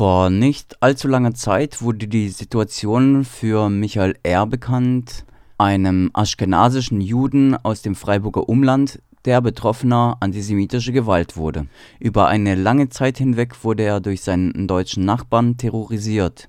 Vor nicht allzu langer Zeit wurde die Situation für Michael R. bekannt, einem aschkenasischen Juden aus dem Freiburger Umland, der Betroffener antisemitischer Gewalt wurde. Über eine lange Zeit hinweg wurde er durch seinen deutschen Nachbarn terrorisiert.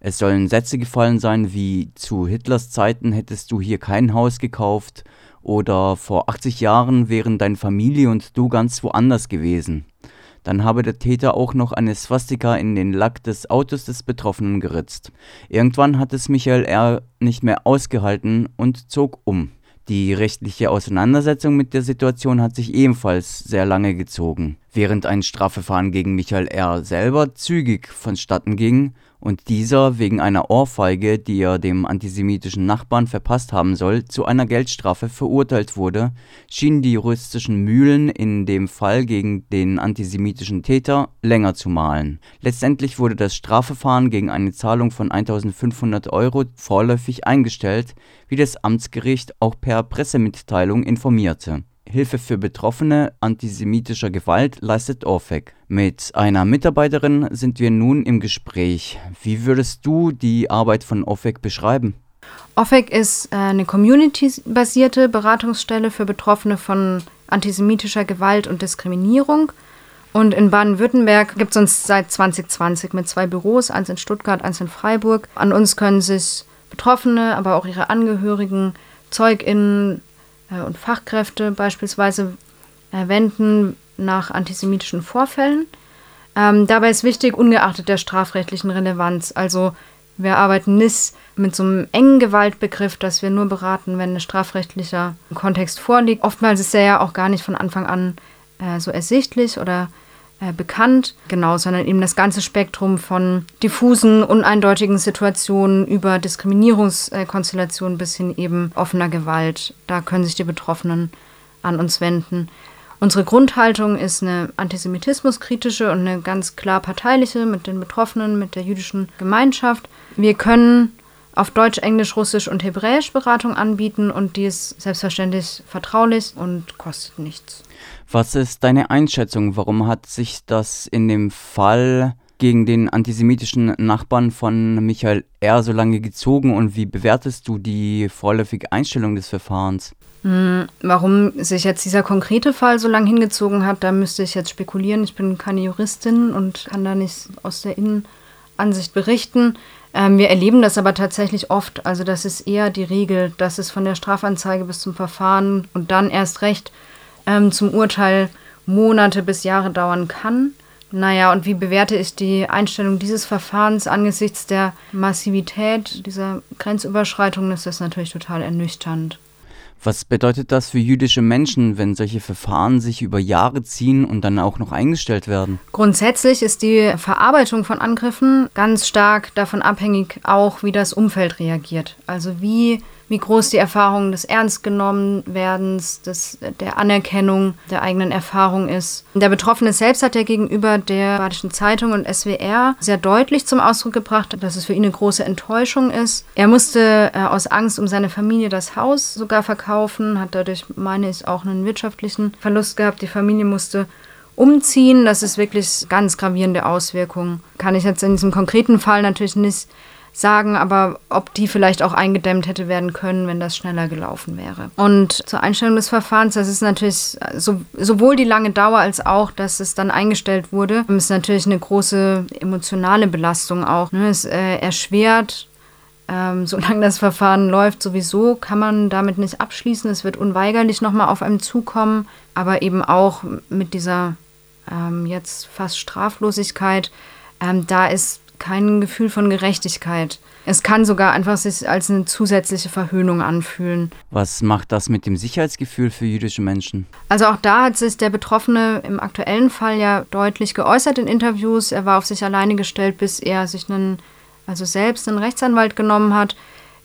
Es sollen Sätze gefallen sein wie zu Hitlers Zeiten hättest du hier kein Haus gekauft oder vor 80 Jahren wären deine Familie und du ganz woanders gewesen. Dann habe der Täter auch noch eine Swastika in den Lack des Autos des Betroffenen geritzt. Irgendwann hat es Michael R. nicht mehr ausgehalten und zog um. Die rechtliche Auseinandersetzung mit der Situation hat sich ebenfalls sehr lange gezogen. Während ein Strafverfahren gegen Michael R. selber zügig vonstatten ging und dieser wegen einer Ohrfeige, die er dem antisemitischen Nachbarn verpasst haben soll, zu einer Geldstrafe verurteilt wurde, schienen die juristischen Mühlen in dem Fall gegen den antisemitischen Täter länger zu mahlen. Letztendlich wurde das Strafverfahren gegen eine Zahlung von 1500 Euro vorläufig eingestellt, wie das Amtsgericht auch per Pressemitteilung informierte Hilfe für Betroffene antisemitischer Gewalt leistet OFEC. Mit einer Mitarbeiterin sind wir nun im Gespräch. Wie würdest du die Arbeit von OFEC beschreiben? OFEC ist äh, eine community-basierte Beratungsstelle für Betroffene von antisemitischer Gewalt und Diskriminierung. Und in Baden-Württemberg gibt es uns seit 2020 mit zwei Büros, eins in Stuttgart, eins in Freiburg. An uns können sich Betroffene, aber auch ihre Angehörigen, ZeugInnen, und Fachkräfte beispielsweise wenden nach antisemitischen Vorfällen. Ähm, dabei ist wichtig, ungeachtet der strafrechtlichen Relevanz. Also wir arbeiten nicht mit so einem engen Gewaltbegriff, dass wir nur beraten, wenn ein strafrechtlicher Kontext vorliegt. Oftmals ist er ja auch gar nicht von Anfang an äh, so ersichtlich oder äh, bekannt, genau, sondern eben das ganze Spektrum von diffusen, uneindeutigen Situationen über Diskriminierungskonstellationen bis hin eben offener Gewalt. Da können sich die Betroffenen an uns wenden. Unsere Grundhaltung ist eine antisemitismuskritische und eine ganz klar parteiliche mit den Betroffenen, mit der jüdischen Gemeinschaft. Wir können auf Deutsch, Englisch, Russisch und Hebräisch Beratung anbieten und die ist selbstverständlich vertraulich und kostet nichts. Was ist deine Einschätzung? Warum hat sich das in dem Fall gegen den antisemitischen Nachbarn von Michael R. so lange gezogen und wie bewertest du die vorläufige Einstellung des Verfahrens? Hm, warum sich jetzt dieser konkrete Fall so lange hingezogen hat, da müsste ich jetzt spekulieren. Ich bin keine Juristin und kann da nicht aus der Innenansicht berichten. Ähm, wir erleben das aber tatsächlich oft. Also das ist eher die Regel, dass es von der Strafanzeige bis zum Verfahren und dann erst recht ähm, zum Urteil Monate bis Jahre dauern kann. Naja, und wie bewerte ich die Einstellung dieses Verfahrens angesichts der Massivität dieser Grenzüberschreitung? ist das natürlich total ernüchternd. Was bedeutet das für jüdische Menschen, wenn solche Verfahren sich über Jahre ziehen und dann auch noch eingestellt werden? Grundsätzlich ist die Verarbeitung von Angriffen ganz stark davon abhängig, auch wie das Umfeld reagiert. Also wie wie groß die Erfahrung des Ernstgenommenwerdens, des, der Anerkennung der eigenen Erfahrung ist. Der Betroffene selbst hat ja gegenüber der Badischen Zeitung und SWR sehr deutlich zum Ausdruck gebracht, dass es für ihn eine große Enttäuschung ist. Er musste äh, aus Angst um seine Familie das Haus sogar verkaufen, hat dadurch, meine ich, auch einen wirtschaftlichen Verlust gehabt. Die Familie musste umziehen. Das ist wirklich ganz gravierende Auswirkungen. Kann ich jetzt in diesem konkreten Fall natürlich nicht sagen, aber ob die vielleicht auch eingedämmt hätte werden können, wenn das schneller gelaufen wäre. Und zur Einstellung des Verfahrens, das ist natürlich so, sowohl die lange Dauer als auch, dass es dann eingestellt wurde, ist natürlich eine große emotionale Belastung auch. Ne? Es äh, erschwert ähm, solange das Verfahren läuft, sowieso kann man damit nicht abschließen. Es wird unweigerlich nochmal auf einem zukommen, aber eben auch mit dieser ähm, jetzt fast Straflosigkeit. Ähm, da ist kein Gefühl von Gerechtigkeit. Es kann sogar einfach sich als eine zusätzliche Verhöhnung anfühlen. Was macht das mit dem Sicherheitsgefühl für jüdische Menschen? Also auch da hat sich der Betroffene im aktuellen Fall ja deutlich geäußert in Interviews. Er war auf sich alleine gestellt, bis er sich einen, also selbst einen Rechtsanwalt genommen hat.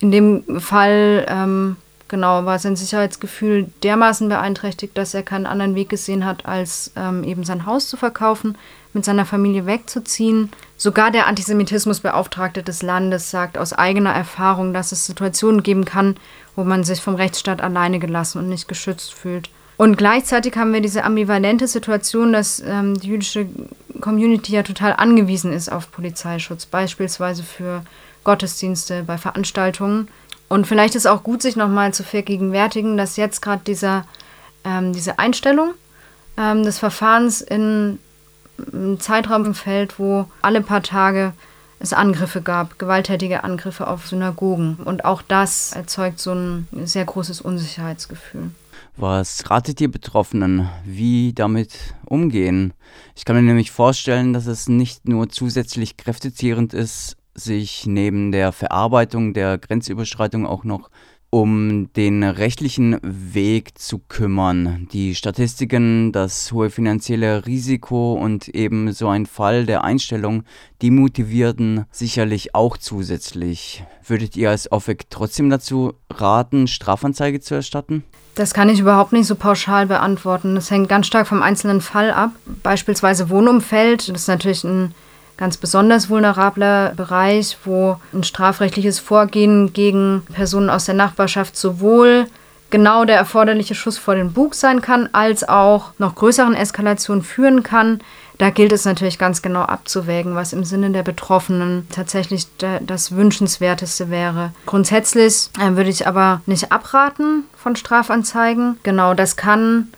In dem Fall ähm, genau war sein Sicherheitsgefühl dermaßen beeinträchtigt, dass er keinen anderen Weg gesehen hat, als ähm, eben sein Haus zu verkaufen mit seiner Familie wegzuziehen. Sogar der Antisemitismusbeauftragte des Landes sagt aus eigener Erfahrung, dass es Situationen geben kann, wo man sich vom Rechtsstaat alleine gelassen und nicht geschützt fühlt. Und gleichzeitig haben wir diese ambivalente Situation, dass ähm, die jüdische Community ja total angewiesen ist auf Polizeischutz, beispielsweise für Gottesdienste, bei Veranstaltungen. Und vielleicht ist auch gut, sich nochmal zu vergegenwärtigen, dass jetzt gerade dieser, ähm, diese Einstellung ähm, des Verfahrens in einem Zeitraum fällt, wo alle paar Tage es Angriffe gab, gewalttätige Angriffe auf Synagogen. Und auch das erzeugt so ein sehr großes Unsicherheitsgefühl. Was ratet ihr Betroffenen, wie damit umgehen? Ich kann mir nämlich vorstellen, dass es nicht nur zusätzlich kräftezehrend ist, sich neben der Verarbeitung der Grenzüberschreitung auch noch um den rechtlichen Weg zu kümmern. Die Statistiken, das hohe finanzielle Risiko und eben so ein Fall der Einstellung, die motivierten sicherlich auch zusätzlich. Würdet ihr als OFEC trotzdem dazu raten, Strafanzeige zu erstatten? Das kann ich überhaupt nicht so pauschal beantworten. Das hängt ganz stark vom einzelnen Fall ab. Beispielsweise Wohnumfeld, das ist natürlich ein ganz besonders vulnerabler Bereich, wo ein strafrechtliches Vorgehen gegen Personen aus der Nachbarschaft sowohl genau der erforderliche Schuss vor den Bug sein kann, als auch noch größeren Eskalationen führen kann. Da gilt es natürlich ganz genau abzuwägen, was im Sinne der Betroffenen tatsächlich das Wünschenswerteste wäre. Grundsätzlich äh, würde ich aber nicht abraten von Strafanzeigen. Genau, das kann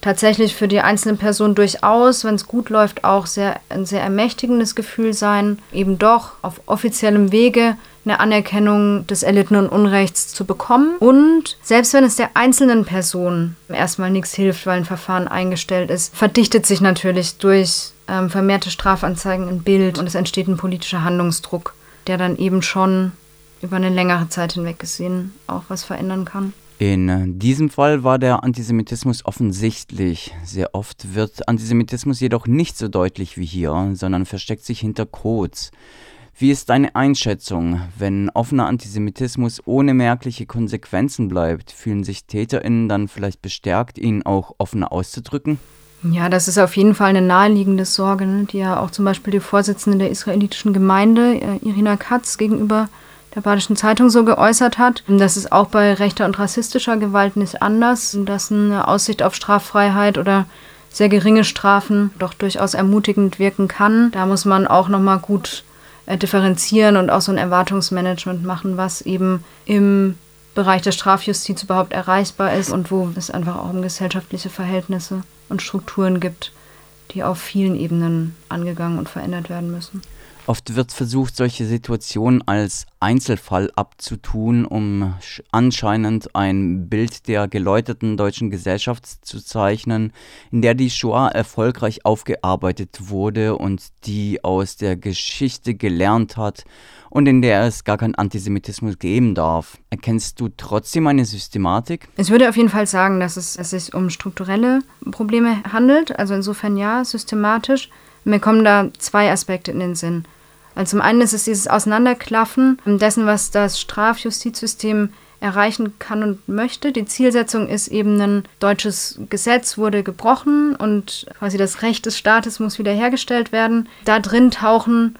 tatsächlich für die einzelne Person durchaus, wenn es gut läuft, auch sehr, ein sehr ermächtigendes Gefühl sein, eben doch auf offiziellem Wege eine Anerkennung des erlittenen Unrechts zu bekommen. Und selbst wenn es der einzelnen Person erstmal nichts hilft, weil ein Verfahren eingestellt ist, verdichtet sich natürlich durch ähm, vermehrte Strafanzeigen ein Bild und es entsteht ein politischer Handlungsdruck, der dann eben schon über eine längere Zeit hinweg gesehen auch was verändern kann. In diesem Fall war der Antisemitismus offensichtlich. Sehr oft wird Antisemitismus jedoch nicht so deutlich wie hier, sondern versteckt sich hinter Codes. Wie ist deine Einschätzung? Wenn offener Antisemitismus ohne merkliche Konsequenzen bleibt, fühlen sich TäterInnen dann vielleicht bestärkt, ihn auch offener auszudrücken? Ja, das ist auf jeden Fall eine naheliegende Sorge, ne, die ja auch zum Beispiel die Vorsitzende der israelitischen Gemeinde, äh, Irina Katz, gegenüber der Badischen Zeitung so geäußert hat. Das ist auch bei rechter und rassistischer Gewalt nicht anders, dass eine Aussicht auf Straffreiheit oder sehr geringe Strafen doch durchaus ermutigend wirken kann. Da muss man auch nochmal gut äh, differenzieren und auch so ein Erwartungsmanagement machen, was eben im Bereich der Strafjustiz überhaupt erreichbar ist und wo es einfach auch um gesellschaftliche Verhältnisse und Strukturen gibt, die auf vielen Ebenen angegangen und verändert werden müssen. Oft wird versucht, solche Situationen als Einzelfall abzutun, um anscheinend ein Bild der geläuterten deutschen Gesellschaft zu zeichnen, in der die Shoah erfolgreich aufgearbeitet wurde und die aus der Geschichte gelernt hat und in der es gar keinen Antisemitismus geben darf. Erkennst du trotzdem eine Systematik? Ich würde auf jeden Fall sagen, dass es, dass es sich um strukturelle Probleme handelt, also insofern ja, systematisch. Mir kommen da zwei Aspekte in den Sinn. Also zum einen ist es dieses Auseinanderklaffen dessen, was das Strafjustizsystem erreichen kann und möchte. Die Zielsetzung ist eben ein deutsches Gesetz wurde gebrochen und quasi das Recht des Staates muss wiederhergestellt werden. Da drin tauchen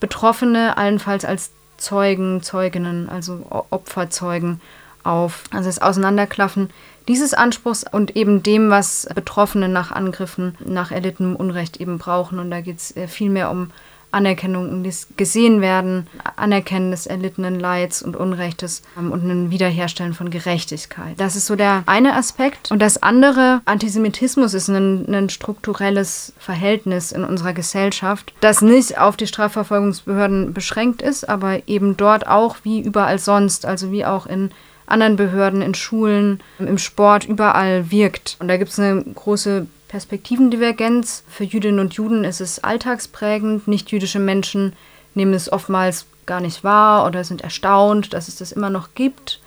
Betroffene allenfalls als Zeugen, Zeuginnen, also Opferzeugen auf. Also das Auseinanderklaffen dieses Anspruchs und eben dem, was Betroffene nach Angriffen, nach erlittenem Unrecht eben brauchen. Und da geht es äh, viel mehr um Anerkennung und gesehen werden, Anerkennen des erlittenen Leids und Unrechtes ähm, und ein Wiederherstellen von Gerechtigkeit. Das ist so der eine Aspekt. Und das andere, Antisemitismus ist ein, ein strukturelles Verhältnis in unserer Gesellschaft, das nicht auf die Strafverfolgungsbehörden beschränkt ist, aber eben dort auch wie überall sonst, also wie auch in anderen Behörden, in Schulen, im Sport, überall wirkt. Und da gibt es eine große Perspektivendivergenz. Für Jüdinnen und Juden ist es alltagsprägend. Nicht-jüdische Menschen nehmen es oftmals gar nicht wahr oder sind erstaunt, dass es das immer noch gibt.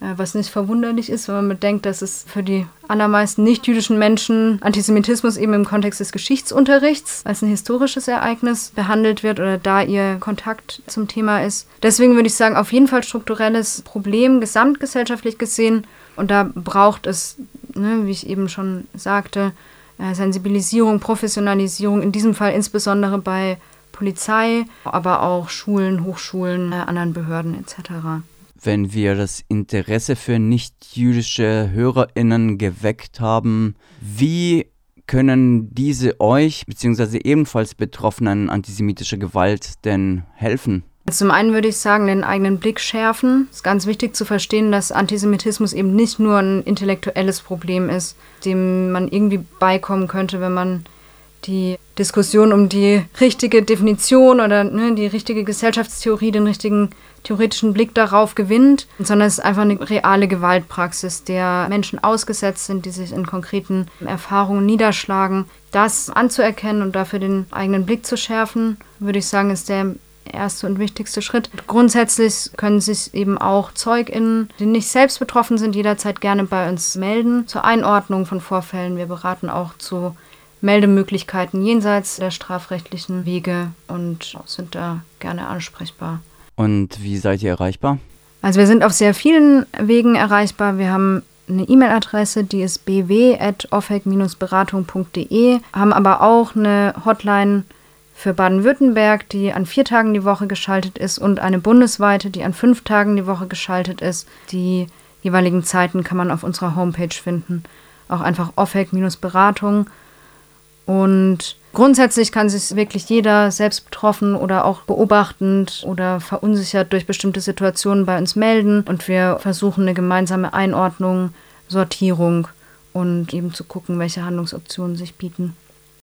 Äh, was nicht verwunderlich ist, wenn man bedenkt, dass es für die allermeisten nicht-jüdischen Menschen Antisemitismus eben im Kontext des Geschichtsunterrichts als ein historisches Ereignis behandelt wird oder da ihr Kontakt zum Thema ist. Deswegen würde ich sagen, auf jeden Fall strukturelles Problem, gesamtgesellschaftlich gesehen. Und da braucht es, ne, wie ich eben schon sagte, äh, Sensibilisierung, Professionalisierung, in diesem Fall insbesondere bei Polizei, aber auch Schulen, Hochschulen, äh, anderen Behörden etc. Wenn wir das Interesse für nicht-jüdische HörerInnen geweckt haben, wie können diese euch bzw. ebenfalls Betroffenen antisemitischer Gewalt denn helfen? Zum einen würde ich sagen, den eigenen Blick schärfen. Es ist ganz wichtig zu verstehen, dass Antisemitismus eben nicht nur ein intellektuelles Problem ist, dem man irgendwie beikommen könnte, wenn man die Diskussion um die richtige Definition oder ne, die richtige Gesellschaftstheorie, den richtigen theoretischen Blick darauf gewinnt, sondern es ist einfach eine reale Gewaltpraxis, der Menschen ausgesetzt sind, die sich in konkreten Erfahrungen niederschlagen. Das anzuerkennen und dafür den eigenen Blick zu schärfen, würde ich sagen, ist der erste und wichtigste Schritt. Grundsätzlich können sich eben auch ZeugInnen, die nicht selbst betroffen sind, jederzeit gerne bei uns melden zur Einordnung von Vorfällen. Wir beraten auch zu Meldemöglichkeiten jenseits der strafrechtlichen Wege und sind da gerne ansprechbar. Und wie seid ihr erreichbar? Also wir sind auf sehr vielen Wegen erreichbar. Wir haben eine E-Mail-Adresse, die ist bw.ofec-beratung.de, haben aber auch eine Hotline für Baden-Württemberg, die an vier Tagen die Woche geschaltet ist und eine bundesweite, die an fünf Tagen die Woche geschaltet ist. Die jeweiligen Zeiten kann man auf unserer Homepage finden. Auch einfach OFEC-Beratung. Und grundsätzlich kann sich wirklich jeder selbst betroffen oder auch beobachtend oder verunsichert durch bestimmte Situationen bei uns melden. Und wir versuchen eine gemeinsame Einordnung, Sortierung und eben zu gucken, welche Handlungsoptionen sich bieten.